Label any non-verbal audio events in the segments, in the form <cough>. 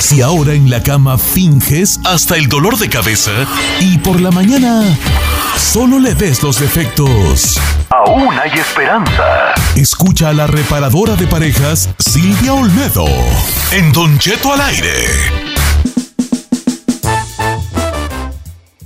Si ahora en la cama finges hasta el dolor de cabeza y por la mañana solo le ves los defectos. Aún hay esperanza. Escucha a la reparadora de parejas Silvia Olmedo en Don Cheto al aire.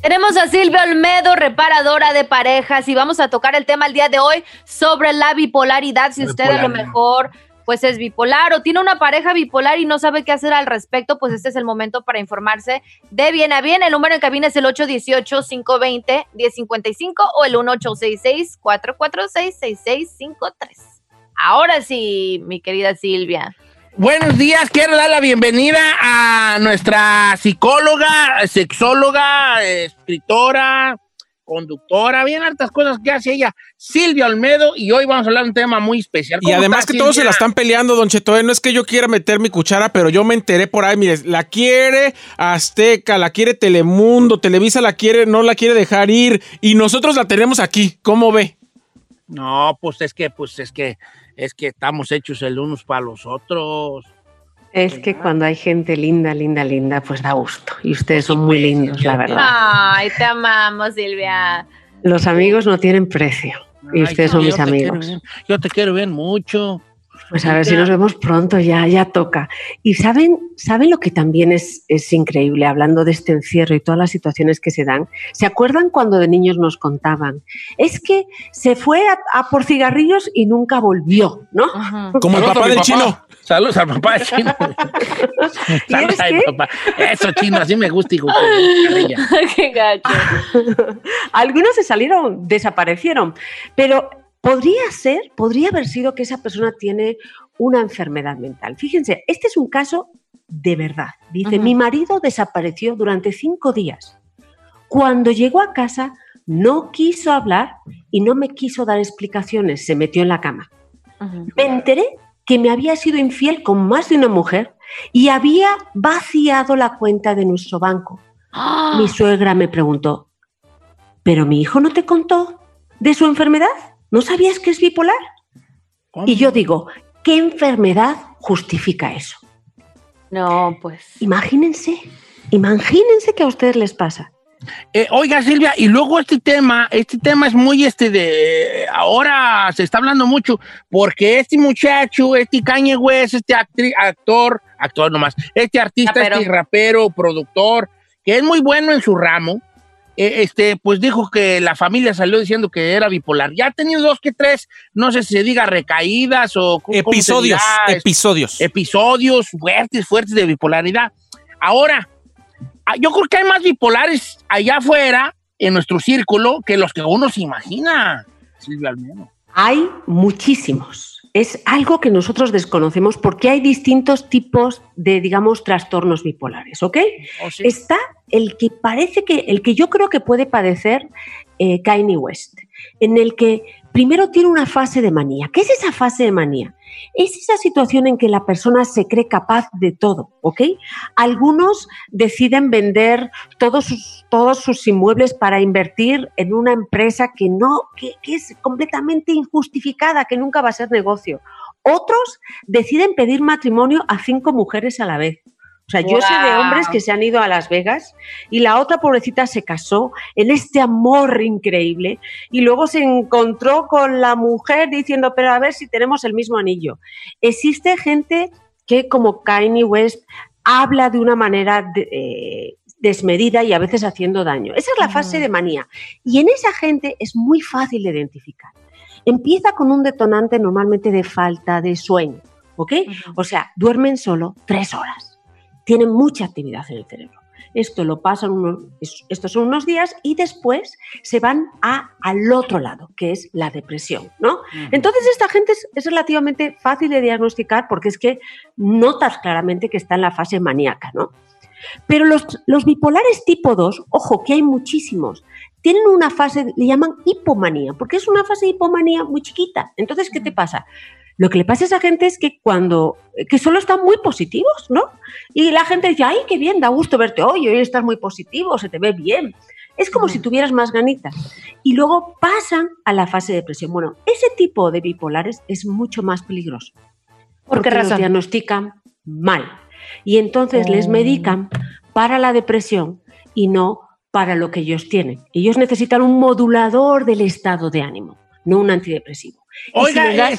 Tenemos a Silvia Olmedo, reparadora de parejas, y vamos a tocar el tema el día de hoy sobre la bipolaridad. Si usted a lo mejor pues es bipolar o tiene una pareja bipolar y no sabe qué hacer al respecto, pues este es el momento para informarse de bien a bien. El número en cabina es el 818-520-1055 o el 1866-446-6653. Ahora sí, mi querida Silvia. Buenos días, quiero dar la bienvenida a nuestra psicóloga, sexóloga, escritora, conductora, bien hartas cosas que hace ella, Silvia Olmedo, y hoy vamos a hablar de un tema muy especial. Y además que todos se la están peleando, don Cheto, ¿eh? no es que yo quiera meter mi cuchara, pero yo me enteré por ahí, mire, la quiere Azteca, la quiere Telemundo, Televisa la quiere, no la quiere dejar ir, y nosotros la tenemos aquí, ¿cómo ve? No, pues es que, pues es que es que estamos hechos el unos para los otros. Es que cuando hay gente linda, linda, linda, pues da gusto. Y ustedes son muy lindos, la verdad. Ay, te amamos, Silvia. Los amigos no tienen precio. Y ustedes son mis amigos. Yo te quiero bien mucho. Pues a ver si nos vemos pronto, ya, ya toca. Y saben, saben lo que también es, es increíble, hablando de este encierro y todas las situaciones que se dan. ¿Se acuerdan cuando de niños nos contaban? Es que se fue a, por cigarrillos y nunca volvió, ¿no? <laughs> Como el papá del chino. Saludos al papá del chino. <laughs> <laughs> Saludos al papá. Eso chino, así me gusta, hijo. Qué gacho. Algunos se salieron, desaparecieron, pero Podría ser, podría haber sido que esa persona tiene una enfermedad mental. Fíjense, este es un caso de verdad. Dice, mi marido desapareció durante cinco días. Cuando llegó a casa, no quiso hablar y no me quiso dar explicaciones, se metió en la cama. Me enteré que me había sido infiel con más de una mujer y había vaciado la cuenta de nuestro banco. ¡Ah! Mi suegra me preguntó, ¿pero mi hijo no te contó de su enfermedad? ¿No sabías que es bipolar? Y yo digo, ¿qué enfermedad justifica eso? No, pues. Imagínense, imagínense que a ustedes les pasa. Eh, oiga, Silvia, y luego este tema, este tema es muy este de. Ahora se está hablando mucho, porque este muchacho, este Kanye West, este actor, actor nomás, este artista, este rapero, productor, que es muy bueno en su ramo, este, pues dijo que la familia salió diciendo que era bipolar. Ya ha tenido dos que tres, no sé si se diga recaídas o episodios, episodios, episodios fuertes, fuertes de bipolaridad. Ahora, ah, yo creo que hay más bipolares allá afuera en nuestro círculo que los que uno se imagina, Silvia Almedo. Hay muchísimos es algo que nosotros desconocemos porque hay distintos tipos de, digamos, trastornos bipolares, ¿ok? Oh, Está el que parece que, el que yo creo que puede padecer eh, Kanye West, en el que primero tiene una fase de manía. ¿Qué es esa fase de manía? Es esa situación en que la persona se cree capaz de todo, ¿ok? Algunos deciden vender todos sus, todos sus inmuebles para invertir en una empresa que no, que, que es completamente injustificada, que nunca va a ser negocio. Otros deciden pedir matrimonio a cinco mujeres a la vez. O sea, yo sé de hombres que se han ido a Las Vegas y la otra pobrecita se casó en este amor increíble y luego se encontró con la mujer diciendo, pero a ver si tenemos el mismo anillo. Existe gente que como Kanye West habla de una manera eh, desmedida y a veces haciendo daño. Esa es la fase de manía. Y en esa gente es muy fácil de identificar. Empieza con un detonante normalmente de falta de sueño, ¿ok? O sea, duermen solo tres horas tienen mucha actividad en el cerebro. Esto lo pasan unos, estos son unos días y después se van a, al otro lado, que es la depresión, ¿no? Entonces esta gente es, relativamente fácil de diagnosticar porque es que notas claramente que está en la fase maníaca, ¿no? Pero los, los bipolares tipo 2, ojo, que hay muchísimos, tienen una fase, le llaman hipomanía, porque es una fase de hipomanía muy chiquita. Entonces, ¿qué te pasa? Lo que le pasa a esa gente es que cuando, que solo están muy positivos, ¿no? Y la gente dice, ay, qué bien, da gusto verte hoy, hoy estás muy positivo, se te ve bien. Es como si tuvieras más ganitas. Y luego pasan a la fase de depresión. Bueno, ese tipo de bipolares es mucho más peligroso. Porque, los diagnostican mal. Y entonces les oh. medican para la depresión y no para lo que ellos tienen. Ellos necesitan un modulador del estado de ánimo, no un antidepresivo. Oiga,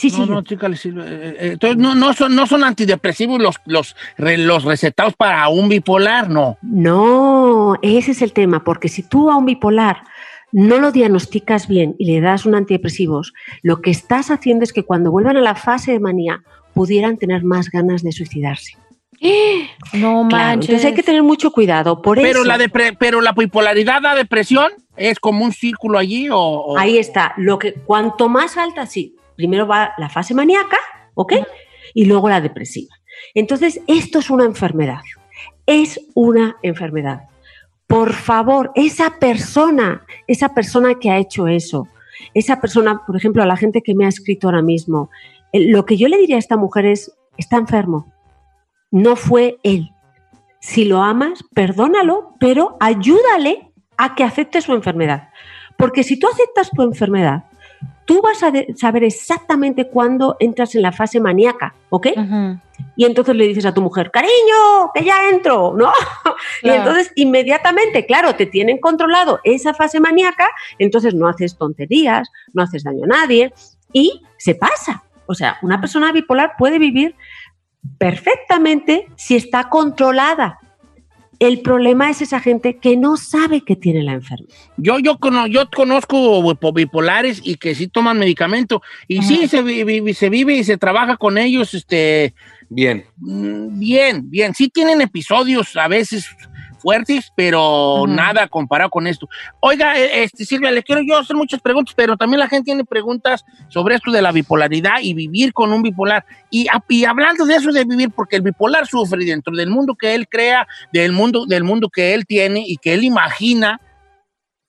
sí, sí. No, no, chica, eh, eh, entonces no, no, son, no son antidepresivos los, los, los recetados para un bipolar, no. No, ese es el tema, porque si tú a un bipolar no lo diagnosticas bien y le das un antidepresivos, lo que estás haciendo es que cuando vuelvan a la fase de manía pudieran tener más ganas de suicidarse. No manches. entonces hay que tener mucho cuidado. Por pero, La pero la bipolaridad da depresión, ¿es como un círculo allí? O, Ahí está. Lo que, cuanto más alta, sí. Primero va la fase maníaca, ¿ok? Y luego la depresiva. Entonces, esto es una enfermedad. Es una enfermedad. Por favor, esa persona, esa persona que ha hecho eso, esa persona, por ejemplo, a la gente que me ha escrito ahora mismo, lo que yo le diría a esta mujer es, está enfermo, no fue él. Si lo amas, perdónalo, pero ayúdale a que acepte su enfermedad. Porque si tú aceptas tu enfermedad, tú vas a saber exactamente cuándo entras en la fase maníaca, ¿ok? Y entonces le dices a tu mujer, cariño, que ya entro, ¿no? <laughs> Y entonces inmediatamente, claro, te tienen controlado esa fase maníaca, entonces no haces tonterías, no haces daño a nadie y se pasa. O sea, una persona bipolar puede vivir perfectamente si está controlada. El problema es esa gente que no sabe que tiene la enfermedad. Yo, yo, yo conozco bipolares y que sí toman medicamento y sí se, se vive y se trabaja con ellos, este... Bien. Mm, bien, bien. Sí tienen episodios a veces fuertes, pero nada comparado con esto. Oiga, eh, este, Silvia, le quiero yo hacer muchas preguntas, pero también la gente tiene preguntas sobre esto de la bipolaridad y vivir con un bipolar. Y, y hablando de eso de vivir, porque el bipolar sufre dentro del mundo que él crea, del mundo, del mundo que él tiene y que él imagina,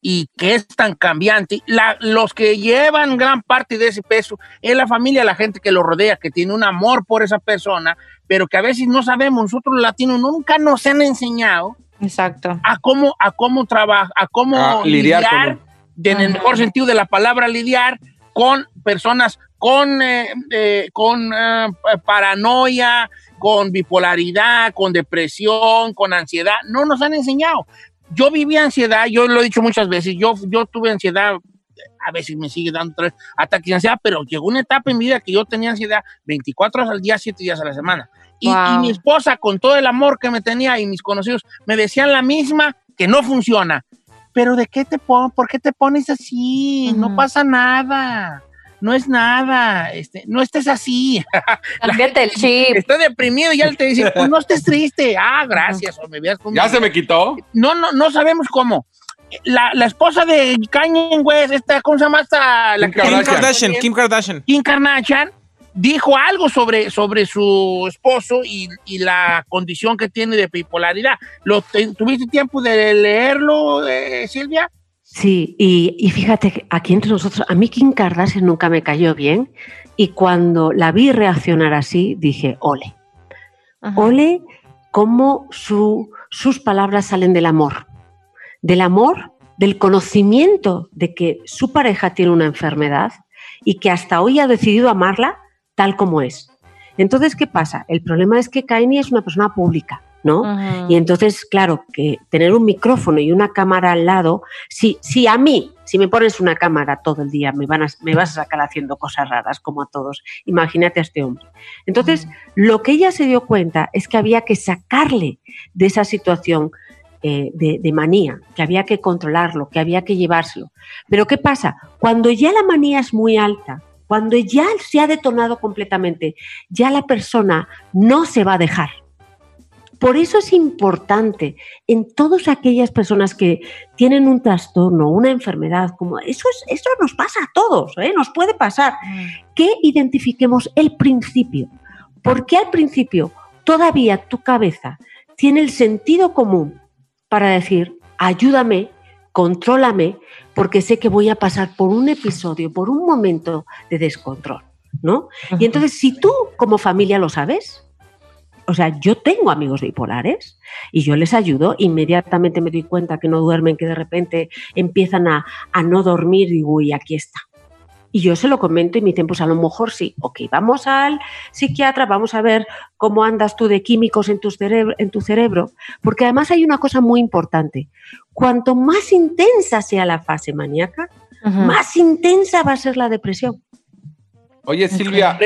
y que es tan cambiante, los que llevan gran parte de ese peso es la familia, la gente que lo rodea, que tiene un amor por esa persona, pero que a veces no sabemos, nosotros los latinos nunca nos han enseñado Exacto. A cómo, a cómo trabajar, a cómo lidiar, en el mejor sentido de la palabra lidiar, con personas con, eh, eh, con eh, paranoia, con bipolaridad, con depresión, con ansiedad. No nos han enseñado. Yo viví ansiedad, yo lo he dicho muchas veces, yo, yo tuve ansiedad, a veces me sigue dando tres ataques de ansiedad, pero llegó una etapa en mi vida que yo tenía ansiedad 24 horas al día, 7 días a la semana. Y, mi esposa, con todo el amor que me tenía y mis conocidos, me decían la misma que no funciona. Pero ¿de qué te pones? ¿Por qué te pones así? No pasa nada. No es nada. Este, no estés así. <laughs> Cámbiate el chip. Estoy deprimido y ya te dicen, pues no estés triste. Ah, gracias. ¿Ya se me quitó? No, no, no sabemos cómo. La, la, esposa de Kanye West, esta, ¿cómo se llama esta? La Kim, Kardashian. Kim Kardashian. Kim Kardashian dijo algo sobre, sobre su esposo y, la condición que tiene de bipolaridad. ¿Lo, ¿Tuviste tiempo de leerlo, eh, Silvia? Sí, y, fíjate, aquí entre nosotros, a mí Kim Kardashian nunca me cayó bien y cuando la vi reaccionar así, dije, ole. Ole, cómo sus palabras salen del amor. Del amor, del conocimiento de que su pareja tiene una enfermedad y que hasta hoy ha decidido amarla tal como es. Entonces, ¿qué pasa? El problema es que Kanye es una persona pública, ¿no? Y entonces, claro, que tener un micrófono y una cámara al lado, si, si a mí, si me pones una cámara todo el día, me, van a, me vas a sacar haciendo cosas raras, como a todos. Imagínate a este hombre. Entonces, lo que ella se dio cuenta es que había que sacarle de esa situación eh, de, de, manía, que había que controlarlo, que había que llevárselo. Pero ¿qué pasa? Cuando ya la manía es muy alta, cuando ya se ha detonado completamente, ya la persona no se va a dejar. Por eso es importante en todas aquellas personas que tienen un trastorno, una enfermedad, como eso, es, eso nos pasa a todos, ¿eh? nos puede pasar, mm. que identifiquemos el principio. Porque al principio todavía tu cabeza tiene el sentido común para decir, ayúdame, contrólame, porque sé que voy a pasar por un episodio, por un momento de descontrol, ¿no? Y entonces, si tú como familia lo sabes, o sea, yo tengo amigos bipolares y yo les ayudo, inmediatamente me doy cuenta que no duermen, que de repente empiezan a, no dormir y digo, uy, aquí está. Y yo se lo comento y me dicen, pues a lo mejor sí. Ok, vamos al psiquiatra, vamos a ver cómo andas tú de químicos en tu, cerebro, en tu cerebro. Porque además hay una cosa muy importante. Cuanto más intensa sea la fase maníaca, más intensa va a ser la depresión. Oye, Silvia.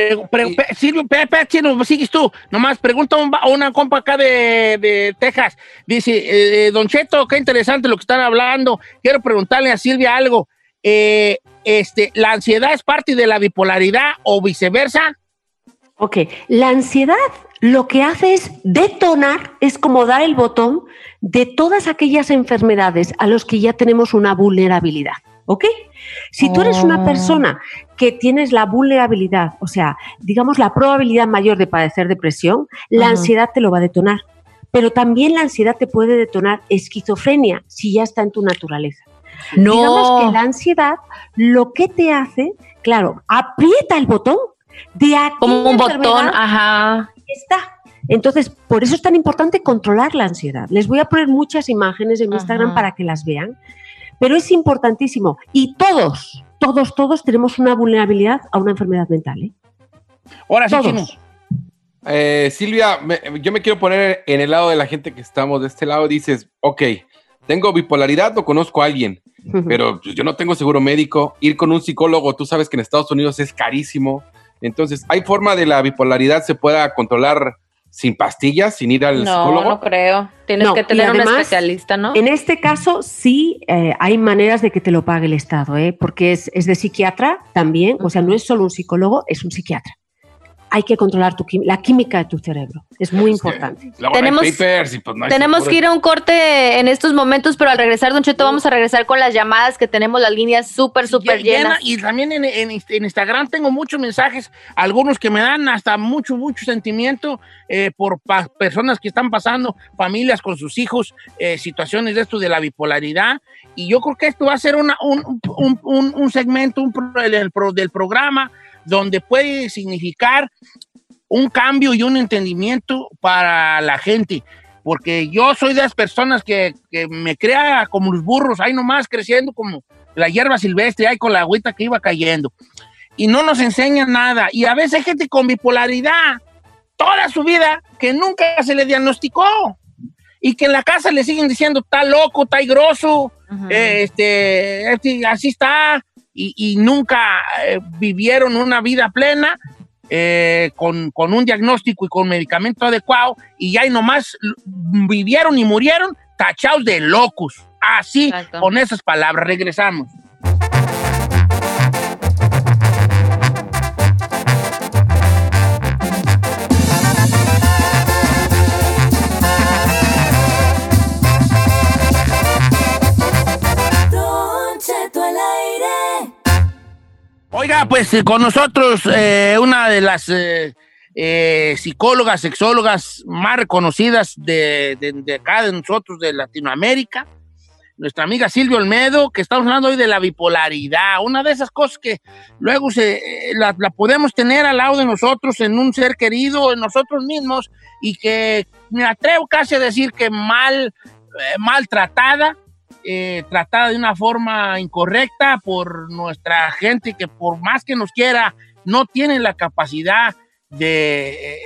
Silvia, Silvia, sigues tú. Nomás pregunta a una compa acá de, Texas. Dice, eh, eh, Don Cheto, qué interesante lo que están hablando. Quiero preguntarle a Silvia algo. Eh, este, ¿La ansiedad es parte de la bipolaridad o viceversa? Ok, la ansiedad lo que hace es detonar, es como dar el botón de todas aquellas enfermedades a los que ya tenemos una vulnerabilidad. ¿Ok? Si tú eres una oh. persona que tienes la vulnerabilidad, o sea, digamos la probabilidad mayor de padecer depresión, la ansiedad te lo va a detonar. Pero también la ansiedad te puede detonar esquizofrenia si ya está en tu naturaleza. No. Digamos que la ansiedad lo que te hace, claro, aprieta el botón de aquí. Como un botón, ajá. Está. Entonces, por eso es tan importante controlar la ansiedad. Les voy a poner muchas imágenes en Instagram para que las vean. Pero es importantísimo. Y todos, todos, todos tenemos una vulnerabilidad a una enfermedad mental. ¿eh? Ahora sí, eh, Silvia, yo me quiero poner en el lado de la gente que estamos de este lado. Dices, ok, tengo bipolaridad o conozco a alguien, pero yo no tengo seguro médico. Ir con un psicólogo, tú sabes que en Estados Unidos es carísimo. Entonces, ¿hay forma de la bipolaridad se pueda controlar sin pastillas, sin ir al psicólogo? No, no creo. Tienes que tener un especialista, ¿no? En este caso, sí eh, hay maneras de que te lo pague el Estado, ¿eh? porque es, es de psiquiatra también, o sea, no es solo un psicólogo, es un psiquiatra hay que controlar tu, la química de tu cerebro. Es muy <laughs> importante. tenemos pues, tenemos que ir a un corte en estos momentos, pero al regresar, Don Cheto, vamos a regresar con las llamadas que tenemos las líneas súper, súper llenas. Y también en, Instagram tengo muchos mensajes, algunos que me dan hasta mucho, mucho sentimiento eh, por personas que están pasando, familias con sus hijos, eh, situaciones de esto de la bipolaridad. Y yo creo que esto va a ser una, un, un, segmento del programa donde puede significar un cambio y un entendimiento para la gente. Porque yo soy de las personas que, me crea como los burros, ahí nomás creciendo como la hierba silvestre, ahí con la agüita que iba cayendo. Y no nos enseñan nada. Y a veces hay gente con bipolaridad toda su vida que nunca se le diagnosticó. Y que en la casa le siguen diciendo, está loco, está grosso, este, este, así está, y, nunca eh, vivieron una vida plena eh, con, un diagnóstico y con medicamento adecuado y ya y nomás vivieron y murieron tachados de locos. Así, con esas palabras, regresamos. Oiga, pues eh, con nosotros eh, una de las eh, psicólogas, sexólogas más reconocidas de, acá, de nosotros, de Latinoamérica, nuestra amiga Silvia Olmedo, que estamos hablando hoy de la bipolaridad, una de esas cosas que luego se, la, podemos tener al lado de nosotros, en un ser querido, en nosotros mismos, y que me atrevo casi a decir que mal, maltratada, eh, tratada de una forma incorrecta por nuestra gente que por más que nos quiera, no tiene la capacidad de eh,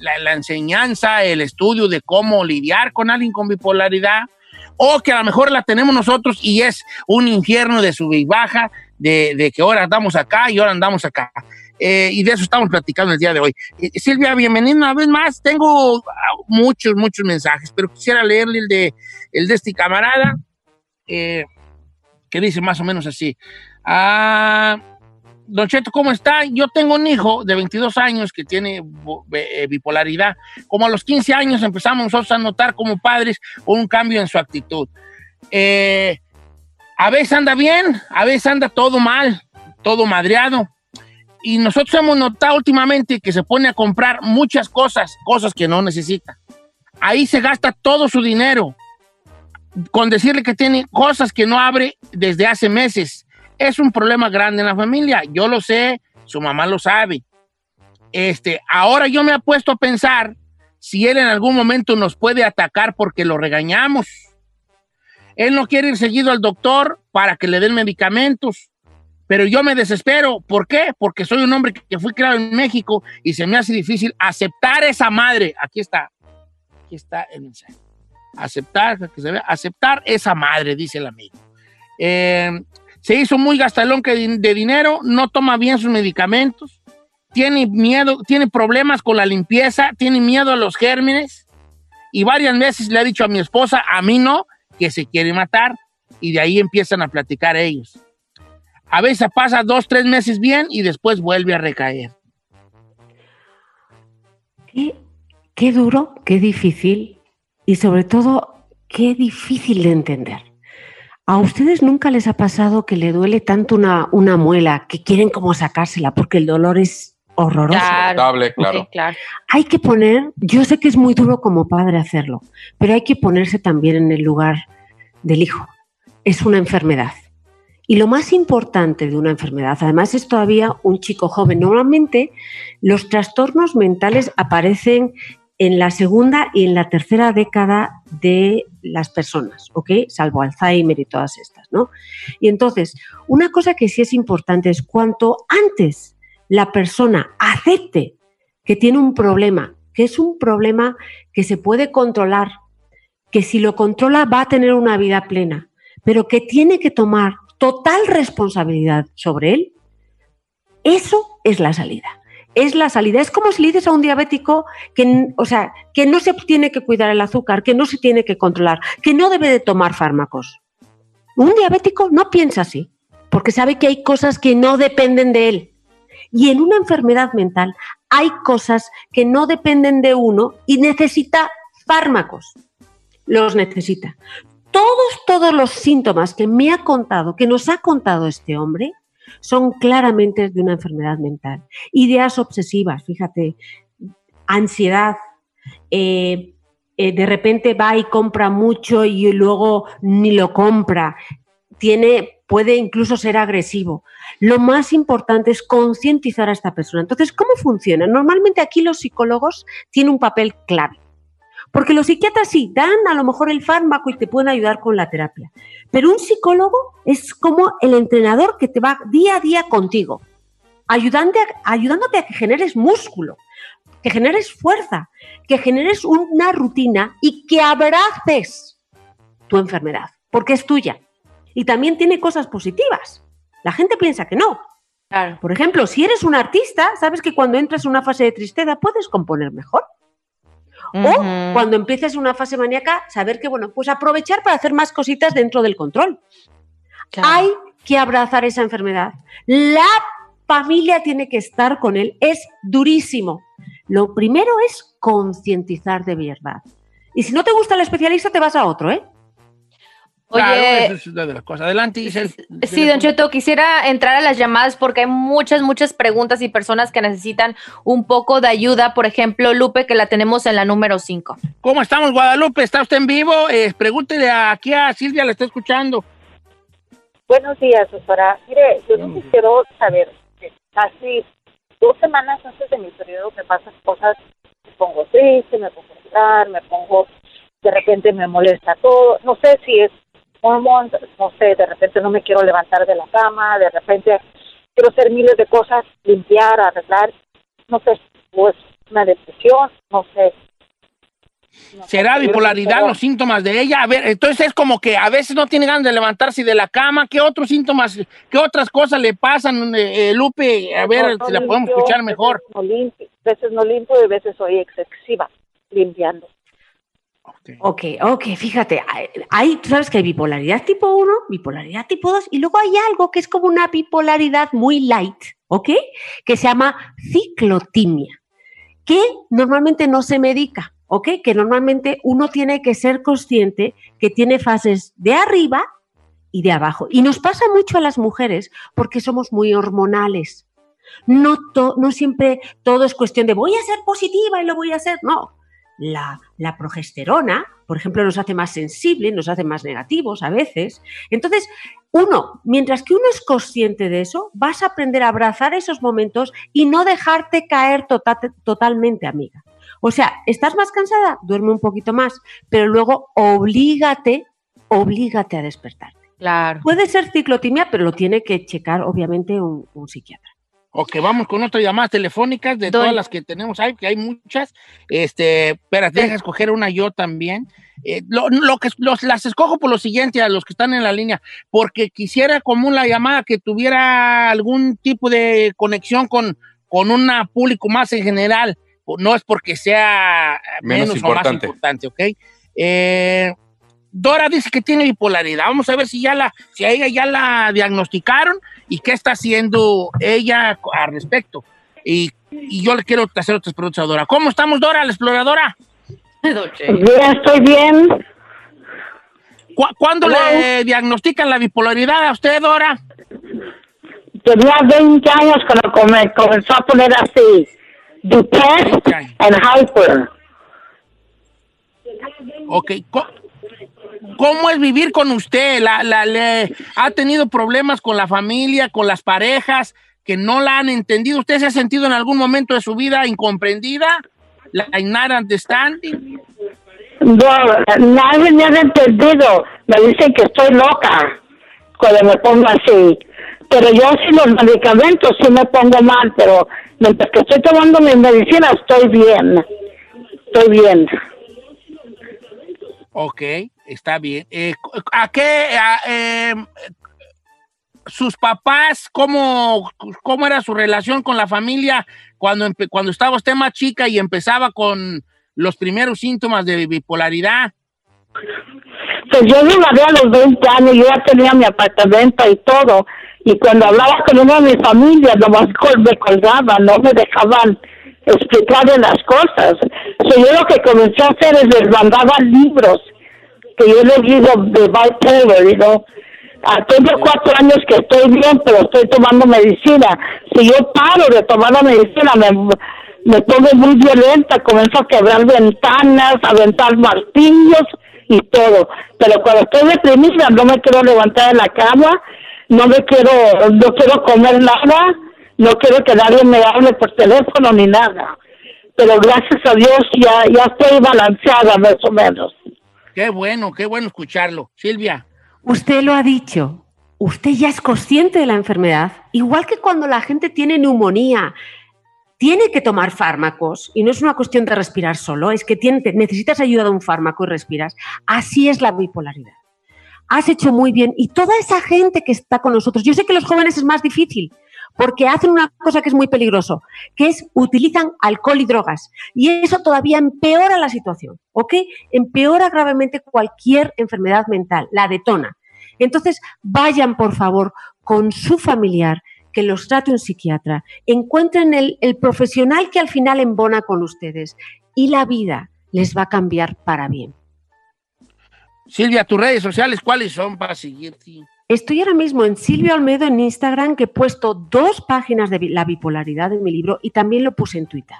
la, enseñanza, el estudio de cómo lidiar con alguien con bipolaridad, o que a lo mejor la tenemos nosotros y es un infierno de sub y baja, de, que ahora andamos acá y ahora andamos acá. Eh, y de eso estamos platicando el día de hoy. Silvia, bienvenida una vez más. Tengo ah, muchos, muchos mensajes, pero quisiera leerle el de, el de este camarada. Eh, que dice más o menos así. Ah, Don Cheto, ¿cómo está? Yo tengo un hijo de 22 años que tiene eh, bipolaridad. Como a los 15 años empezamos nosotros a notar como padres un cambio en su actitud. Eh, a veces anda bien, a veces anda todo mal, todo madreado. Y nosotros hemos notado últimamente que se pone a comprar muchas cosas, cosas que no necesita. Ahí se gasta todo su dinero con decirle que tiene cosas que no abre desde hace meses. Es un problema grande en la familia. Yo lo sé, su mamá lo sabe. Este, ahora yo me he puesto a pensar si él en algún momento nos puede atacar porque lo regañamos. Él no quiere ir seguido al doctor para que le den medicamentos. pero yo me desespero. ¿Por qué? Porque soy un hombre que fui criado en México y se me hace difícil aceptar esa madre. Aquí está. Aquí está el mensaje. Aceptar, que se vea, aceptar esa madre, dice el amigo. Eh, se hizo muy gastalón de dinero, no toma bien sus medicamentos, tiene miedo, tiene problemas con la limpieza, tiene miedo a los gérmenes y varias veces le ha dicho a mi esposa, a mí no, que se quiere matar y de ahí empiezan a platicar ellos. A veces pasa dos, tres meses bien y después vuelve a recaer. Qué, qué duro, qué difícil y sobre todo qué difícil de entender. ¿A ustedes nunca les ha pasado que le duele tanto una, una muela que quieren como sacársela porque el dolor es horroroso? Claro, claro. Hay que poner, yo sé que es muy duro como padre hacerlo, pero hay que ponerse también en el lugar del hijo. Es una enfermedad. Y lo más importante de una enfermedad, además es todavía un chico joven. Normalmente los trastornos mentales aparecen en la segunda y en la tercera década de las personas, ¿ok? Salvo Alzheimer y todas estas, ¿no? Y entonces, una cosa que sí es importante es cuanto antes la persona acepte que tiene un problema, que es un problema que se puede controlar, que si lo controla va a tener una vida plena, pero que tiene que tomar total responsabilidad sobre él, eso es la salida es la salida. Es como si le dices a un diabético que, o sea, que no se tiene que cuidar el azúcar, que no se tiene que controlar, que no debe de tomar fármacos. Un diabético no piensa así, porque sabe que hay cosas que no dependen de él. Y en una enfermedad mental hay cosas que no dependen de uno y necesita fármacos. Los necesita. Todos, todos los síntomas que me ha contado, que nos ha contado este hombre, son claramente de una enfermedad mental. Ideas obsesivas, fíjate, ansiedad, eh, eh, de repente va y compra mucho y luego ni lo compra, tiene, puede incluso ser agresivo. Lo más importante es concientizar a esta persona. Entonces, ¿cómo funciona? Normalmente aquí los psicólogos tienen un papel clave. Porque los psiquiatras sí dan a lo mejor el fármaco y te pueden ayudar con la terapia. Pero un psicólogo es como el entrenador que te va día a día contigo, ayudándote a, ayudándote a que generes músculo, que generes fuerza, que generes una rutina y que abraces tu enfermedad, porque es tuya. Y también tiene cosas positivas. La gente piensa que no. Por ejemplo, si eres un artista, sabes que cuando entras en una fase de tristeza puedes componer mejor. O cuando empieces una fase maníaca, saber que, bueno, pues aprovechar para hacer más cositas dentro del control. Hay que abrazar esa enfermedad. La familia tiene que estar con él. Es durísimo. Lo primero es concientizar de verdad. Y si no te gusta el especialista, te vas a otro, ¿eh? Oye, eso es una de las cosas. Adelante, Sí, Don Cheto, quisiera entrar a las llamadas porque hay muchas, muchas preguntas y personas que necesitan un poco de ayuda. Por ejemplo, Lupe, que la tenemos en la número 5. ¿Cómo estamos, Guadalupe? ¿Está usted en vivo? Eh, pregúntele aquí a Silvia, la está escuchando. Buenos días, doctora. Mire, yo no quiero saber, casi dos semanas antes de mi periodo me pasan cosas, me pongo triste, me pongo a llorar, me pongo, de repente me molesta todo. No sé si es no sé, de repente no me quiero levantar de la cama, de repente quiero hacer miles de cosas, limpiar, arreglar, no sé, pues una depresión, no sé. ¿Será bipolaridad los síntomas de ella? A ver, entonces es como que a veces no tiene ganas de levantarse de la cama. ¿Qué otros síntomas, qué otras cosas le pasan, eh, Lupe? A ver si la podemos escuchar mejor. A veces no limpio y veces soy excesiva limpiando. Ok, ok, fíjate, hay, tú sabes que hay bipolaridad tipo 1, bipolaridad tipo 2 y luego hay algo que es como una bipolaridad muy light, ¿ok? Que se llama ciclotimia, que normalmente no se medica, ¿ok? Que normalmente uno tiene que ser consciente que tiene fases de arriba y de abajo. Y nos pasa mucho a las mujeres porque somos muy hormonales. No, no siempre todo es cuestión de voy a ser positiva y lo voy a hacer, no la, progesterona, por ejemplo, nos hace más sensibles, nos hace más negativos a veces. Entonces, uno, mientras que uno es consciente de eso, vas a aprender a abrazar esos momentos y no dejarte caer tota-, totalmente, amiga. O sea, ¿estás más cansada? Duerme un poquito más, pero luego oblígate, oblígate a despertarte. Claro. Puede ser ciclotimia, pero lo tiene que checar, obviamente, un, psiquiatra. Ok, vamos con otras llamadas telefónicas de todas las que tenemos ahí, que hay muchas. Este, espérate, deja escoger una yo también. Eh, lo, que los, las escojo por lo siguiente a los que están en la línea, porque quisiera como una llamada que tuviera algún tipo de conexión con, con un público más en general. No es porque sea menos, o más importante, ¿ok? Eh, Dora dice que tiene bipolaridad. Vamos a ver si ya la, si a ella ya la diagnosticaron y qué está haciendo ella al respecto. Y, yo le quiero hacer otras preguntas a Dora. ¿Cómo estamos, Dora, la exploradora? Bien, estoy bien. ¿Cuándo le diagnostican la bipolaridad a usted, Dora? Tenía 20 años cuando comenzó a poner así, depressed and hyper. Ok, ¿Cómo es vivir con usted? ¿La, la, le, ¿Ha tenido problemas con la familia, con las parejas que no la han entendido? ¿Usted se ha sentido en algún momento de su vida incomprendida? ¿La not understanding? No, nadie me ha entendido. Me dicen que estoy loca cuando me pongo así. Pero yo sin los medicamentos sí me pongo mal, pero mientras que estoy tomando mi medicina estoy bien. Estoy bien. Ok, está bien. Eh, ¿A qué? Em, ¿Sus papás, cómo, cómo era su relación con la familia cuando, cuando estaba usted más chica y empezaba con los primeros síntomas de bipolaridad? Pues yo me a los 20 años, yo ya tenía mi apartamento y todo. Y cuando hablaba con una de mi familia, nomás me colgaban, no me dejaban explicarle las cosas. yo lo que comencé a hacer es les mandaba libros que yo les digo de bipolar, know. Ah, tengo cuatro años que estoy bien, pero estoy tomando medicina. Si yo paro de tomar la medicina, me, me pongo muy violenta, comienzo a quebrar ventanas, a aventar martillos y todo. Pero cuando estoy deprimida, no me quiero levantar de la cama, no me quiero, no quiero comer nada, no quiero que nadie me hable por teléfono ni nada. Pero gracias a Dios ya, ya estoy balanceada más o menos. Qué bueno, qué bueno escucharlo. Silvia. Usted lo ha dicho. Usted ya es consciente de la enfermedad. Igual que cuando la gente tiene neumonía, tiene que tomar fármacos y no es una cuestión de respirar solo, es que necesitas ayuda de un fármaco y respiras. Así es la bipolaridad. Has hecho muy bien y toda esa gente que está con nosotros, yo sé que los jóvenes es más difícil, porque hacen una cosa que es muy peligroso, que es utilizan alcohol y drogas. Y eso todavía empeora la situación, ¿ok? Empeora gravemente cualquier enfermedad mental, la detona. Entonces, vayan, por favor, con su familiar, que los trate un psiquiatra, encuentren el, profesional que al final embona con ustedes y la vida les va a cambiar para bien. Silvia, tus redes sociales, ¿cuáles son para seguirte? Estoy ahora mismo en Silvio Almedo en Instagram, que he puesto dos páginas de la bipolaridad en mi libro y también lo puse en Twitter.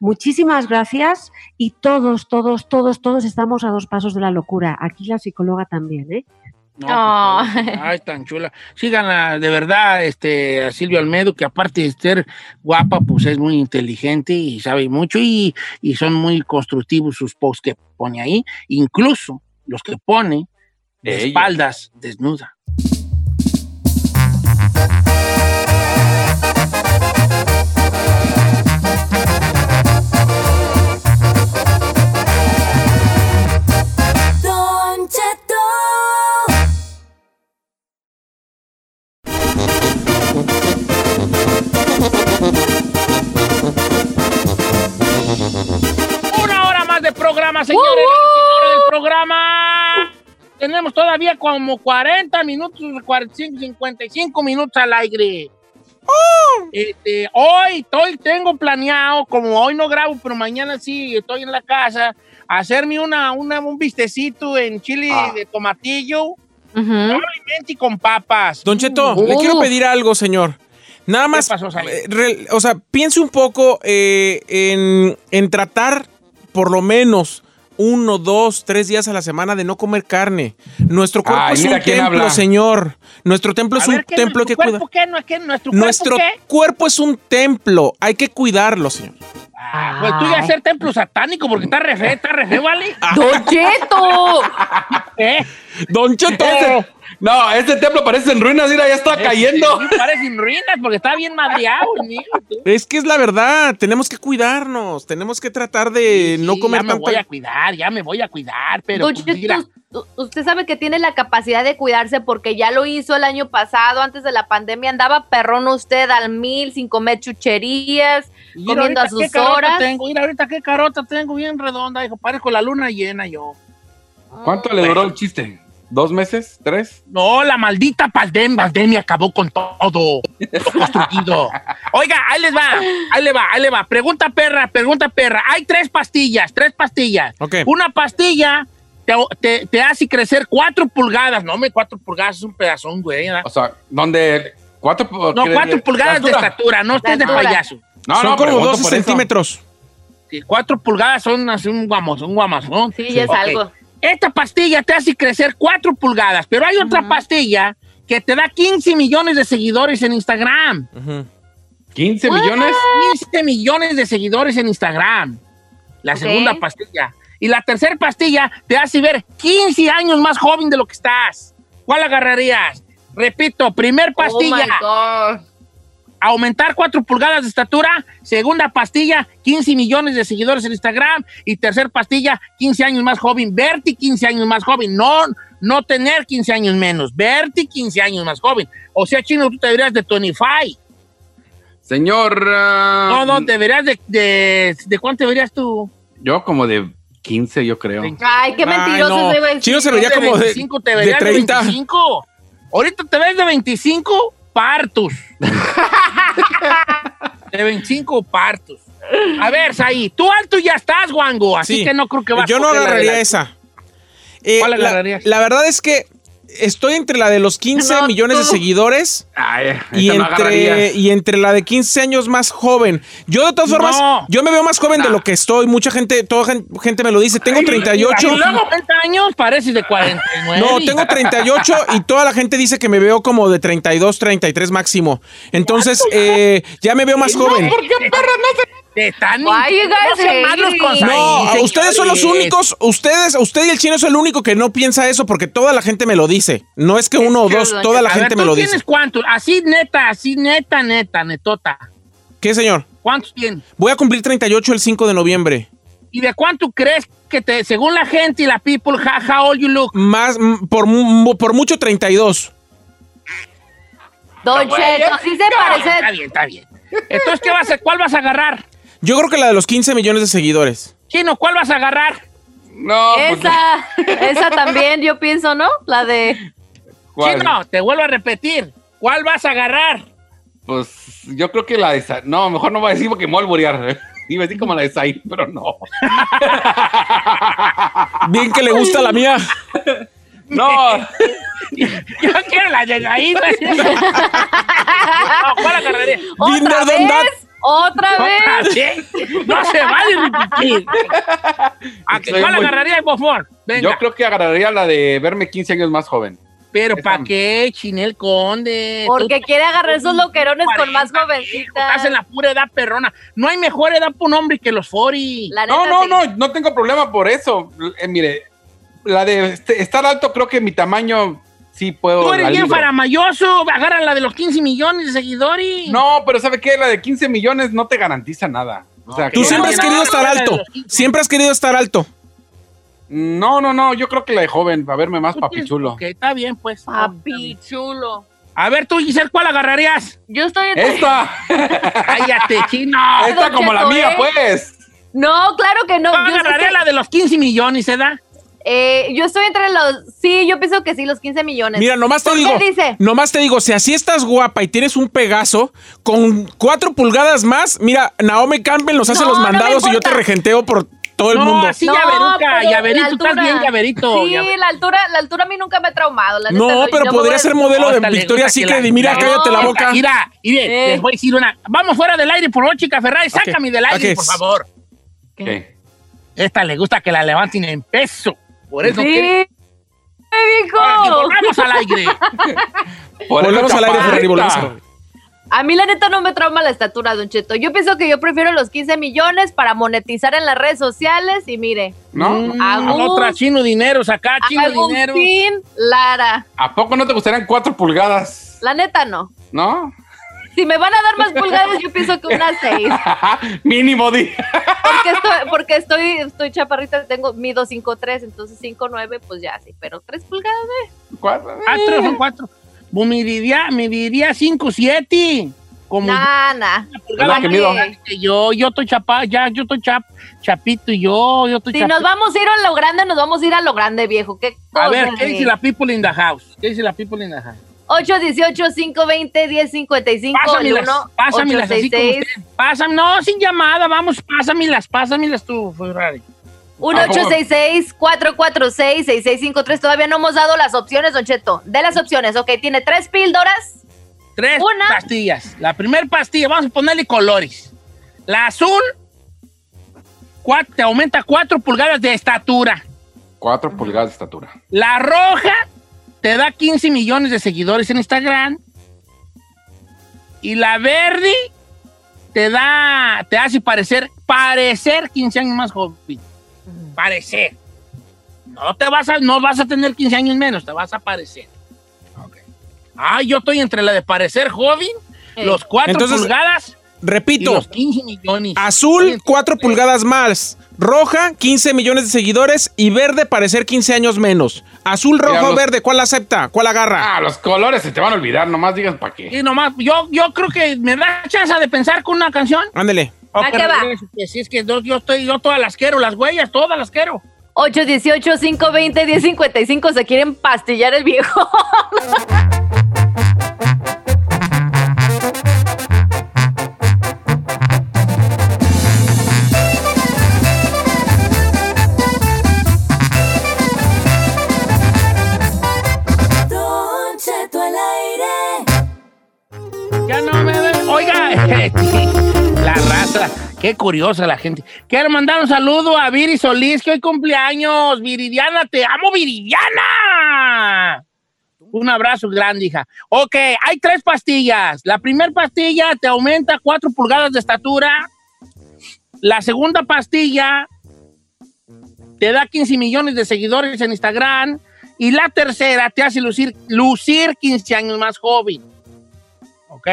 Muchísimas gracias y todos, todos, todos, todos estamos a dos pasos de la locura. Aquí la psicóloga también, ¿eh? No, pues, ay, tan chula. Síganla, de verdad, este, a Silvio Almedo, que aparte de ser guapa, pues es muy inteligente y sabe mucho y, y son muy constructivos sus posts que pone ahí, incluso los que pone de espaldas desnuda. Una hora más de programa, señores. hora del programa. Tenemos todavía como 40 minutos, 45, 55 minutos al aire. Este, hoy estoy, tengo planeado, como hoy no grabo, pero mañana sí, estoy en la casa, hacerme una, una un vistecito en chile ah. de tomatillo, y con papas. Don Cheto, le quiero pedir algo, señor. Nada más, eh, o sea, piense un poco eh, en, en tratar, por lo menos, uno, dos, tres días a la semana de no comer carne. Nuestro cuerpo es un templo, señor. Nuestro templo es un templo que cuida. ¿qué? ¿No, qué? ¿Nuestro, Nuestro cuerpo, es un templo. Hay que cuidarlo, señor. Ah, pues tú ya ser templo satánico porque está re feo, está re feo, ¿vale? ¡Don Cheto! ¿Eh? ¡Don Cheto! No, este templo parece en ruinas, mira, ya está cayendo. parece en ruinas porque está bien madreado. Es que es la verdad, tenemos que cuidarnos, tenemos que tratar de no comer ya me voy a cuidar, ya me voy a cuidar, pero pues, usted sabe que tiene la capacidad de cuidarse porque ya lo hizo el año pasado, antes de la pandemia, andaba perrón usted al mil sin comer chucherías, comiendo a sus horas. Tengo, mira ahorita qué carota tengo bien redonda, hijo, parezco la luna llena yo. ¿Cuánto le duró el chiste? ¿Dos meses? ¿Tres? No, la maldita pandemia, acabó con todo. construido. Oiga, ahí les va, ahí le va, ahí le va. Pregunta perra, pregunta perra. Hay tres pastillas, tres pastillas. Una pastilla te, hace crecer cuatro pulgadas. No, me cuatro pulgadas es un pedazón, güey. O sea, ¿dónde? ¿Cuatro, no, cuatro pulgadas de estatura, no estés de payaso. No, son como 12 centímetros. Sí, cuatro pulgadas son así un guamos, un guamas, ¿no? Sí, es algo. Esta pastilla te hace crecer 4 pulgadas, pero hay otra pastilla que te da 15 millones de seguidores en Instagram. ¿15 millones? 15 millones de seguidores en Instagram. La segunda pastilla. Y la tercera pastilla te hace ver 15 años más joven de lo que estás. ¿Cuál agarrarías? Repito, primer oh pastilla aumentar 4 pulgadas de estatura. Segunda pastilla, 15 millones de seguidores en Instagram. Y tercer pastilla, 15 años más joven. Berti, 15 años más joven. No, no tener 15 años menos. Berti, 15 años más joven. O sea, chino, tú te deberías de 25. Señor. no, no, deberías de, de, de. cuánto deberías tú? Yo, como de 15, yo creo. Ay, qué mentiroso ese güey. Chino se vería como de, 25, te verías de 30. De 25. Ahorita te ves de 25 partos. <laughs> de 25 partos. A ver, Saí, tú alto ya estás, Wango, así que no creo que vas Yo no agarraría esa. Eh, ¿Cuál agarrarías? la verdad es que estoy entre la de los 15 millones de seguidores y, entre, y entre la de 15 años más joven. Yo de todas formas, yo me veo más joven de lo que estoy. Mucha gente, toda gente me lo dice. Tengo 38. Y luego 30 años pareces de 49. No, tengo 38 y toda la gente dice que me veo como de 32, 33 máximo. Entonces, eh, ya me veo más joven. ¿Por qué perro no se están no, no ustedes son los únicos, ustedes, usted y el chino es el único que no piensa eso porque toda la gente me lo dice. No es que uno o dos, toda la gente me lo dice. ¿Tienes cuántos? Así neta, así neta, neta, netota. ¿Qué, señor? ¿Cuántos tienes? Voy a cumplir 38 el 5 de noviembre. ¿Y de cuánto crees que te, según la gente y la people, how, old you look? Más, por, por mucho 32. Don Cheto, sí se parece. Está bien, está bien. Entonces, ¿qué vas a, ¿cuál vas a agarrar? Yo creo que la de los 15 millones de seguidores. Chino, ¿cuál vas a agarrar? No, pues esa, esa también yo pienso, ¿no? La de. Chino, te vuelvo a repetir. ¿Cuál vas a agarrar? Pues yo creo que la de. No, mejor no voy a decir porque me voy a alburear. <laughs> Iba a decir como la de Said, pero no. <laughs> Bien que le gusta la mía. No. <laughs> Yo quiero la de Said. no, ¿Cuál agarraré? ¿Otra vez? ¿Otra vez? No se vale repetir. ¿A qué, ¿Cuál agarraría, favor? Yo creo que agarraría la de verme 15 años más joven. Pero ¿para qué, Chinel Conde? Porque quiere agarrar esos loquerones con más jovencitas. Estás en la pura edad perrona. No hay mejor edad para un hombre que los 40. No, no, no, no tengo problema por eso. Eh, mire, la de este, estar alto, creo que mi tamaño sí puedo. Tú eres bien faramayoso, agarra la de los 15 millones de seguidores. No, pero ¿sabe qué? La de 15 millones no te garantiza nada. O sea, Tú siempre has querido estar alto. Siempre has querido estar alto. No, no, no, yo creo que la de joven, para verme más papichulo. Ok, está bien, pues. Papichulo. A ver, tú, Giselle, ¿cuál agarrarías? Yo estoy. ¡Esta! <laughs> ¡Cállate, chino! Esta como la mía, pues. No, claro que no. Yo agarraría la de los 15 millones, ¿se da? Eh, yo estoy entre los. Sí, yo pienso que sí, los 15 millones. Mira, nomás te digo. ¿Qué dice? Nomás te digo, si así estás guapa y tienes un Pegaso con cuatro pulgadas más, mira, Naomi Campbell nos hace los mandados y yo te regenteo por todo el mundo. Sí, no, llaveruca, llaverito, estás bien llaverito. Sí, la altura, la altura a mí nunca me ha traumado. no, pero podría ser modelo de Victoria Secret y mira, cállate la boca. Mira, mire, les voy a decir una. Vamos fuera del aire, por favor, chica Ferrari, sácame del aire, por favor. ¿Qué? Esta le gusta que la levanten en peso. Por eso sí. que... dijo! volvemos al aire. <laughs> volvemos al aire, Ferrari, volvemos A mí la neta no me trauma la estatura, Don Cheto. Yo pienso que yo prefiero los 15 millones para monetizar en las redes sociales y mire. No, mm, otra chino dinero, acá chino dinero. Lara. ¿A poco no te gustarían cuatro pulgadas? La neta no. ¿No? Si me van a dar más pulgadas, yo pienso que unas seis. <laughs> Mínimo, di. porque estoy, porque estoy, estoy chaparrita, tengo mido 5'3, entonces 5'9, pues ya sí, pero tres pulgadas, ¿eh? Cuatro. Cuatro, son cuatro. Pues me diría, me diría 5'7. Como nah, Yo, yo estoy chapa, ya, yo estoy chap, chapito y yo, yo estoy Si nos vamos a ir a lo grande, nos vamos a ir a lo grande, viejo. ¿Qué a ver, ¿qué dice la people in the house? ¿Qué dice la people in the house? 818-520-1055. Pásamelas, pásamelas así Pásame, no, sin llamada, vamos, pásamelas, pásamelas tú, Ferrari. 1-866-446-6653. Todavía no hemos dado las opciones, Don Cheto. De las opciones, ok, tiene tres píldoras. Tres pastillas. La primera pastilla, vamos a ponerle colores. La azul te aumenta cuatro pulgadas de estatura. Cuatro pulgadas de estatura. La roja te da 15 millones de seguidores en Instagram. Y la verde te da, te hace parecer, parecer 15 años más joven. Parecer. No te vas a, no vas a tener 15 años menos, te vas a parecer. Okay. Ah, yo estoy entre la de parecer joven, los 4 pulgadas. Repito, los 15 millones. Azul, 4 pulgadas más. Roja, 15 millones de seguidores. Y verde, parecer 15 años menos. Azul, rojo, verde, ¿cuál acepta? ¿Cuál agarra? Ah, los colores se te van a olvidar, nomás digas para qué. Y nomás, yo, yo creo que me da chance de pensar con una canción. Ándele. ¿A qué va? Si es que yo, estoy, yo todas las quiero, las huellas, todas las quiero. 818-520-1055 se quieren pastillar el viejo. <laughs> <laughs> la raza. Qué curiosa la gente. Quiero mandar un saludo a Viri Solís, que hoy cumpleaños. Viridiana, te amo, Viridiana. Un abrazo grande, hija. Ok, hay tres pastillas. La primera pastilla te aumenta cuatro pulgadas de estatura. La segunda pastilla te da 15 millones de seguidores en Instagram. Y la tercera te hace lucir, lucir 15 años más joven. Ok.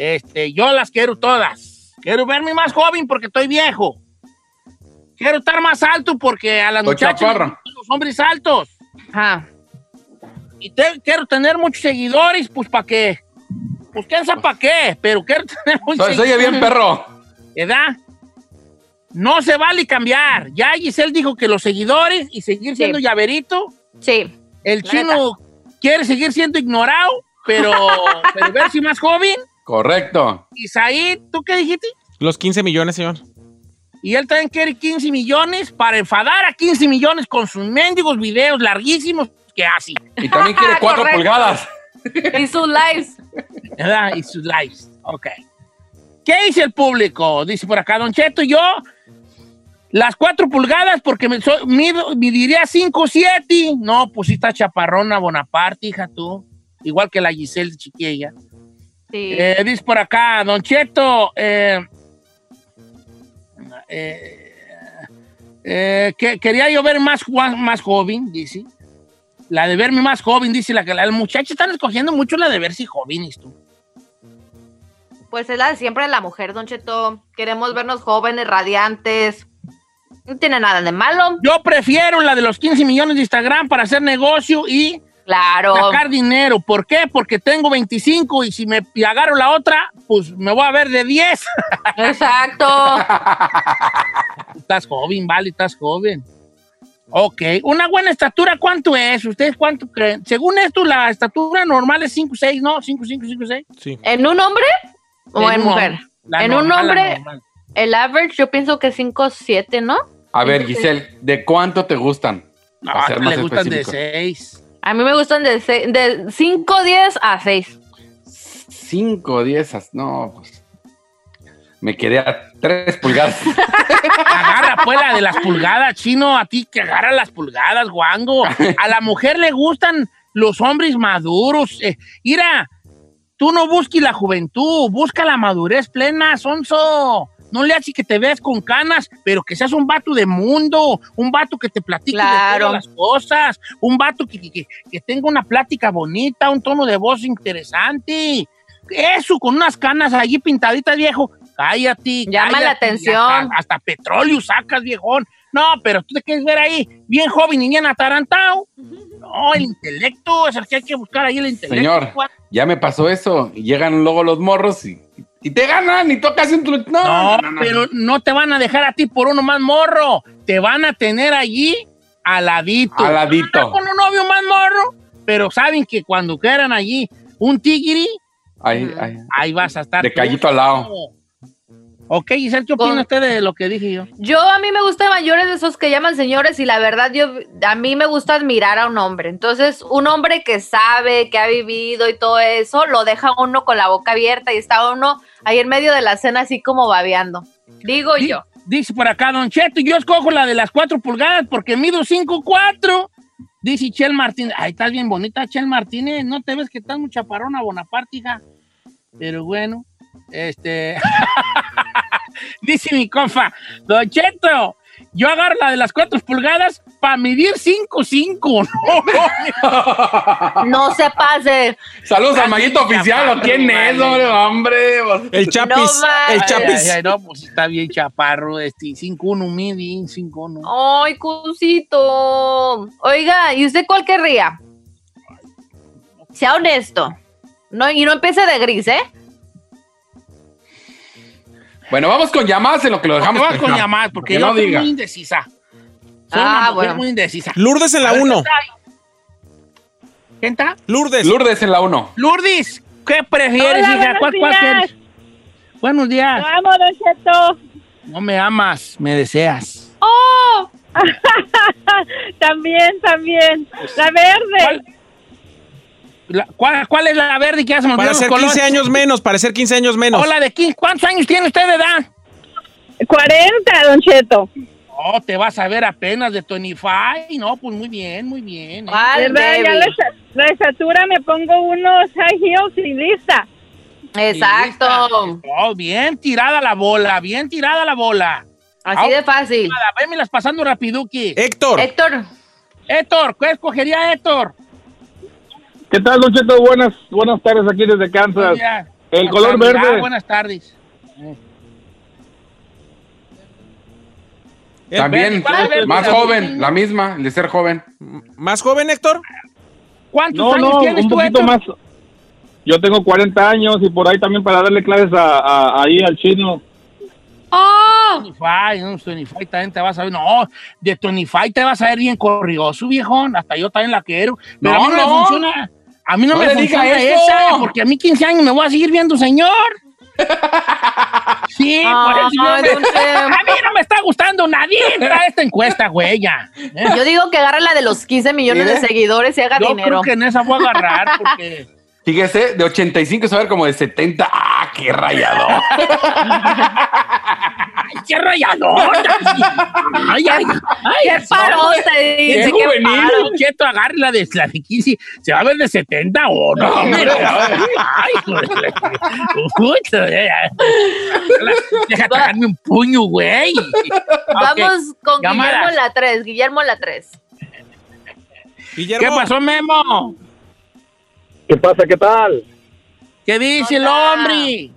Este, yo las quiero todas. Quiero verme más joven porque estoy viejo. Quiero estar más alto porque a las muchachas los hombres altos. Ajá. Y quiero tener muchos seguidores, pues para qué. Pues quién sabe para qué, pero quiero <laughs> tener muchos seguidores. Oye bien, perro. ¿Verdad? No se vale cambiar. Ya Giselle dijo que los seguidores y seguir siendo llaverito. Sí. El chino quiere seguir siendo ignorado, pero, <laughs> pero verse más joven. Correcto. Isaí, ¿tú qué dijiste? Los 15 millones, señor. Y él también quiere 15 millones para enfadar a 15 millones con sus mendigos videos larguísimos que hace. Y también quiere <laughs> 4 pulgadas. y sus lives. ¿Verdad? Y sus lives. Ok. ¿Qué dice el público? Dice por acá, Don Cheto, yo las 4 pulgadas porque me, diría 5 7. No, pues sí está chaparrona Bonaparte, hija tú. Igual que la Giselle chiquilla. Eh, dice por acá, Don Cheto, eh, eh, que, quería yo ver más, más joven, dice. La de verme más joven, dice la que la, muchacha están escogiendo mucho la de verse jóvenes, tú. Pues es la de siempre la mujer, Don Cheto. Queremos vernos jóvenes, radiantes. No tiene nada de malo. Yo prefiero la de los 15 millones de Instagram para hacer negocio y Claro. Sacar dinero. ¿Por qué? Porque tengo 25 y si me agarro la otra, pues me voy a ver de 10. <laughs> Exacto. estás joven, vale, estás joven. Ok, una buena estatura, ¿cuánto es? ¿Ustedes cuánto creen? Según esto, la estatura normal es 5, 6, ¿no? 5, 5, 5, 6. Sí. ¿En un hombre o en, mujer? En un hombre, el average yo pienso que 5, 7, ¿no? A ver, Giselle, ¿de cuánto te gustan? No, a le gustan de 6. A mí me gustan de, de 5, 10 a 6. 5, 10 No, pues. Me quedé a 3 pulgadas. <laughs> agarra pues la de las pulgadas, chino. A ti que agarra las pulgadas, guango. A la mujer le gustan los hombres maduros. Eh, mira, tú no busques la juventud, busca la madurez plena, sonso. No le haces que te veas con canas, pero que seas un vato de mundo, un vato que te platique de todas las cosas, un vato que, que, que, tenga una plática bonita, un tono de voz interesante. Eso, con unas canas allí pintaditas, viejo. Cállate. Llama la atención. Hasta, petróleo sacas, viejón. No, pero tú te quieres ver ahí, bien joven y bien atarantado. No, el intelecto es el que hay que buscar ahí, el intelecto. Señor, ya me pasó eso. Llegan luego los morros y y te ganan y tocas en tu... No, no, pero no te van a dejar a ti por uno más morro. Te van a tener allí aladito. Aladito. Con un novio más morro, pero saben que cuando quieran allí un tigri, ahí, ahí, vas a estar. De callito al lado. Ok, Giselle, ¿qué opina usted de lo que dije yo? Yo, a mí me gustan mayores de esos que llaman señores y la verdad, yo, a mí me gusta admirar a un hombre. Entonces, un hombre que sabe, que ha vivido y todo eso, lo deja uno con la boca abierta y está uno ahí en medio de la cena así como babeando. Digo yo. Dice por acá, Don Cheto, yo escojo la de las cuatro pulgadas porque mido cinco cuatro. Dice Chel Martínez, ay, estás bien bonita, Chel Martínez, no te ves que estás muy chaparrona, Bonaparte, hija. Pero bueno, este. <laughs> Dice mi confa, Don Cheto, yo agarro la de las cuatro pulgadas para medir 5'5". <laughs> No, no se pase. Saludos al maguito oficial, quién es, hombre? El chapis. el chapis. no, pues está bien chaparro, este, 5'1", midi, 5'1". Ay, cusito. Oiga, ¿y usted cuál querría? Sea honesto. No, y no empiece de gris, ¿eh? Bueno, vamos con llamadas en lo que lo dejamos. Vamos con llamadas, porque yo no soy muy indecisa. Soy ah, bueno. muy indecisa. Lourdes en la 1. ¿Quién está? Lourdes. Lourdes en la 1. Lourdes, ¿qué prefieres, Hola, hija? ¿Cuál, cuál quieres? Buenos días. Te amo, Don Cheto. No me amas, me deseas. ¡Oh! <laughs> también, también. La verde. ¿Cuál, ¿Cuál, es la verde que hacemos? Para ser 15 años menos, para ser 15 años menos. Hola, de 15. ¿Cuántos años tiene usted de edad? 40, Don Cheto. Oh, te vas a ver apenas de 25. No, pues muy bien, muy bien. ¿eh? ¿Verdad? Ya la, la, estatura me pongo unos high heels y lista. Exacto. Oh, bien tirada la bola, bien tirada la bola. Así de fácil. Vémelas pasando rapiduki. Héctor. Héctor. Héctor, ¿qué escogería Héctor? ¿Qué tal, Don Cheto? Buenas, buenas tardes aquí desde Kansas. El color verde. Ah, buenas tardes. También, más joven, la misma, el de ser joven. ¿Más joven, Héctor? ¿Cuántos años tienes un poquito más. Yo tengo 40 años y por ahí también para darle clases a, ahí al chino. ¡Oh! no, Tonify también te vas a ver. No, de Tonify te vas a ver bien corrioso, viejón. Hasta yo también la quiero. Pero no, a mí no, me funciona. A mí no, me funciona esa, porque a mí 15 años me voy a seguir viendo, señor. <laughs> Sí, por eso a mí no me está gustando nadie esta encuesta, güey, ya. Yo digo que agarre la de los 15 millones de seguidores y haga dinero. Yo creo que en esa voy a agarrar porque... Fíjese, de 85 se va a ver como de 70. ¡Ah, qué rayado! <laughs> ¡Ay, qué rayado! ¡Ay, ay, ay! ¡Qué parote! ¡Qué juvenil! La de, la de 15. ¿Se va a ver de 70 o no? ¡Ay, Deja tragarme un puño, güey. Vamos con Guillermo la 3. Guillermo la 3. ¿Qué pasó, Memo? ¿Qué pasa? ¿Qué tal? ¿Qué dice el hombre?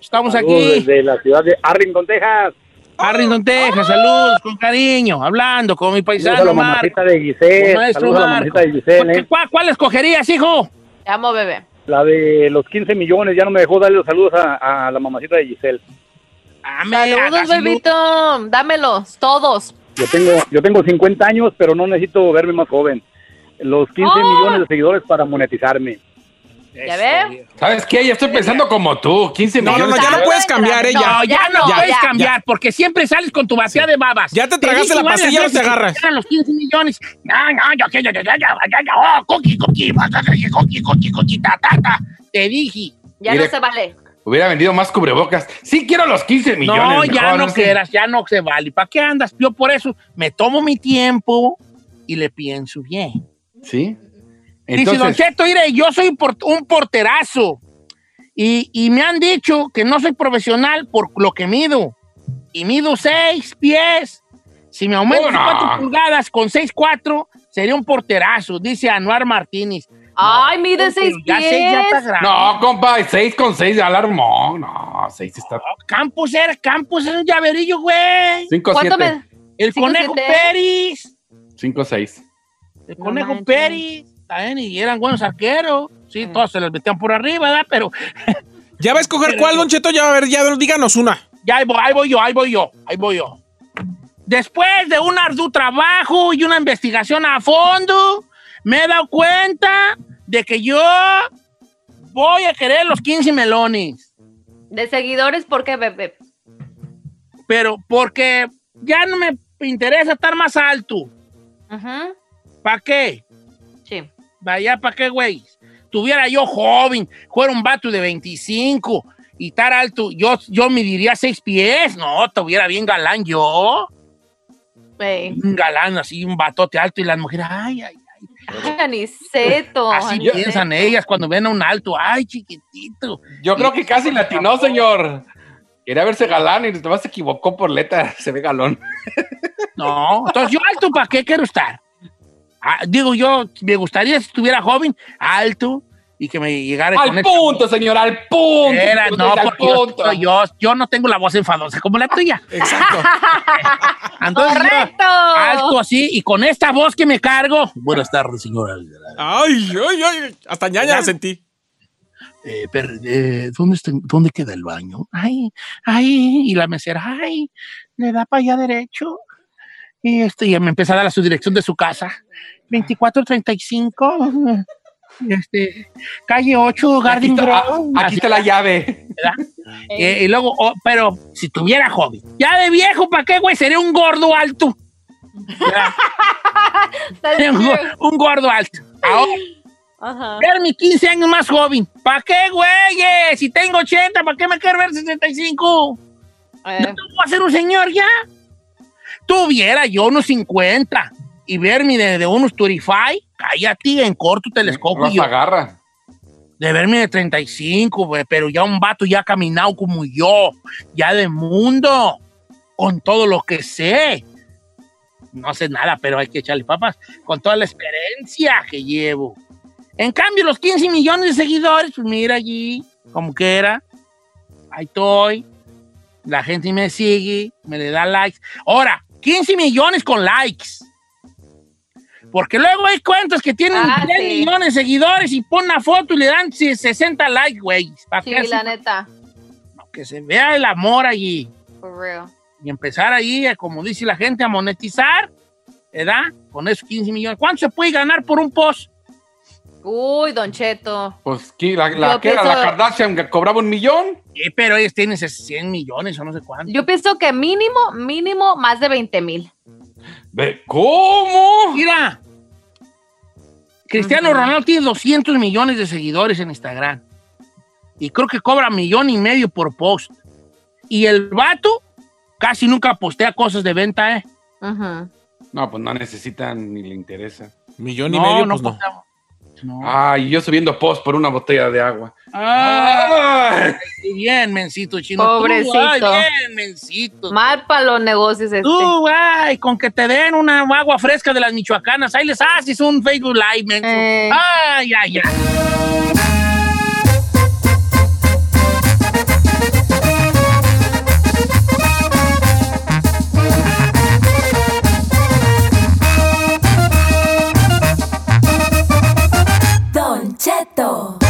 Estamos aquí. Desde la ciudad de Arlington, Texas. Arlington, Texas, saludos con cariño, hablando con mi paisano la mamacita de Giselle. Maestro la mamacita de Giselle, ¿eh? ¿Cuál, escogerías, hijo? Te amo, bebé. La de los 15 millones, ya no me dejó darle los saludos a, la mamacita de Giselle. saludos, bebito, dámelos, todos. Yo tengo, yo tengo 50 años, pero no necesito verme más joven los 15 millones de seguidores para monetizarme. ¿Ya ves? ¿Sabes qué? Ya estoy pensando como tú. 15 millones. No, no, ya no puedes cambiar, ella. No, ya, no puedes cambiar, porque siempre sales con tu vacía de babas. Ya te tragaste la pastilla, no te agarras. los 15 millones. No, no, yo, yo, yo, yo, yo, oh, coqui, coqui, coqui, coqui, coqui, ta, ta, ta. Te dije. Ya no se vale. Hubiera vendido más cubrebocas. Sí quiero los 15 millones. No, ya no quieras, ya no se vale. ¿Para qué andas? Yo por eso me tomo mi tiempo y le pienso bien. ¿Sí? Entonces, Dice Don Cheto, mire, yo soy un porterazo. Y, y me han dicho que no soy profesional por lo que mido. Y mido seis pies. Si me aumento Bueno. cuatro pulgadas con 6'4", sería un porterazo, dice Anuar Martínez. Ay, mide seis Ya seis ya está pies. grande. No, compa, 6 con 6 ya la armó. No, 6 está. Campos era, Campos era un llaverillo, güey. 5 ¿Cuánto 7. me...? El Cinco, conejo siete. Pérez. 5 6. El No conejo manches. Pérez. También, y eran buenos arqueros. Sí, todos se los metían por arriba, ¿verdad? Pero <laughs> ¿Ya va a escoger Pero- cuál, Don Cheto? Ya, a ver, ya díganos una. ya ahí voy, ahí voy yo, ahí voy yo, ahí voy yo. Después de un arduo trabajo y una investigación a fondo, me he dado cuenta de que yo voy a querer los 15 melones. De seguidores, ¿por qué, bebé? Pero porque ya no me interesa estar más alto. Ajá. ¿Para qué? Sí. Vaya, ¿para qué, güey? Tuviera yo joven, fuera un vato de 25 y estar alto, yo, yo me diría seis pies. No, tuviera bien galán yo. Ey. Un galán así, un batote alto y las mujeres, ay, ay, Ay, Aniceto. así Aniceto. piensan ellas cuando ven a un alto, ay, chiquitito. Yo creo que casi latinó, señor. Quería verse galán y además se equivocó por letra. <laughs> Se ve galón. No, entonces yo alto, ¿para qué quiero estar? Ah, digo yo, me gustaría si estuviera joven, alto y que me llegara con Al esta- punto, señor, al punto. Era, no, al porque yo, punto. yo, yo no tengo la voz enfadosa como la tuya. Exacto. <laughs> Entonces, yo, ¡Correcto! alto así y con esta voz que me cargo. Buenas tardes, señora. Ay, ay, ay. Hasta ñaña la sentí. Eh, per- eh, ¿dónde, está- ¿Dónde queda el baño? Ay, ay, y la mesera, ay, le da para allá derecho. Y este, ya me empieza a dar su dirección de su casa. 2435, <laughs> este, calle 8, Aquí Garden está, Grove. ah, aquí está la llave. ¿verdad? <laughs> Eh, y luego, oh, pero si tuviera joven, ya de viejo, ¿para qué, güey? Sería un gordo alto. ¿verdad? <laughs> Sería un, un gordo alto. Ahora, Ajá. ver mis 15 años más joven. ¿Para qué, güey? Si tengo 80, ¿para qué me quiero ver 65? Eh, ¿No voy a ser un señor ya? Tuviera yo unos 50 y verme de, de unos 35, cállate en corto telescopio. Yo. agarra. de verme de 35, güey, pero ya un vato ya caminado como yo, ya de mundo, con todo lo que sé. No sé nada, pero hay que echarle papas, con toda la experiencia que llevo. En cambio, los 15 millones de seguidores, pues mira allí, como que era, ahí estoy, la gente me sigue, me le da likes. Ahora, 15 millones con likes. Porque luego hay cuentas que tienen Ah, 3 sí. millones de seguidores y ponen una foto y le dan 60 likes, güey. Sí, que, así- la neta. que se vea el amor allí. For real. Y empezar ahí, eh, como dice la gente, a monetizar, ¿verdad? Con esos 15 millones. ¿Cuánto se puede ganar por un post? Uy, Don Cheto. Pues, ¿qué? La, la, Yo ¿qué era? pienso- la Kardashian que cobraba un millón. Sí, pero ellos tienen 100 millones o no sé cuánto. Yo pienso que mínimo, mínimo más de 20 mil. ¿Cómo? Mira, Cristiano Ronaldo tiene 200 millones de seguidores en Instagram. Y creo que cobra millón y medio por post. Y el vato casi nunca postea cosas de venta, ¿eh? Ujú. No, pues no necesitan ni le interesa. Millón y medio, pues no. No. Ay, yo subiendo post por una botella de agua. Ah, Ay. Bien, mencito chino. Tú, Pobrecito. ay, bien, mencito. Mal para los negocios este. Tú, ay, con que te den una agua fresca de las michoacanas, ahí les haces un Facebook Live, menso. Eh. Ay, ay, ay. チェット。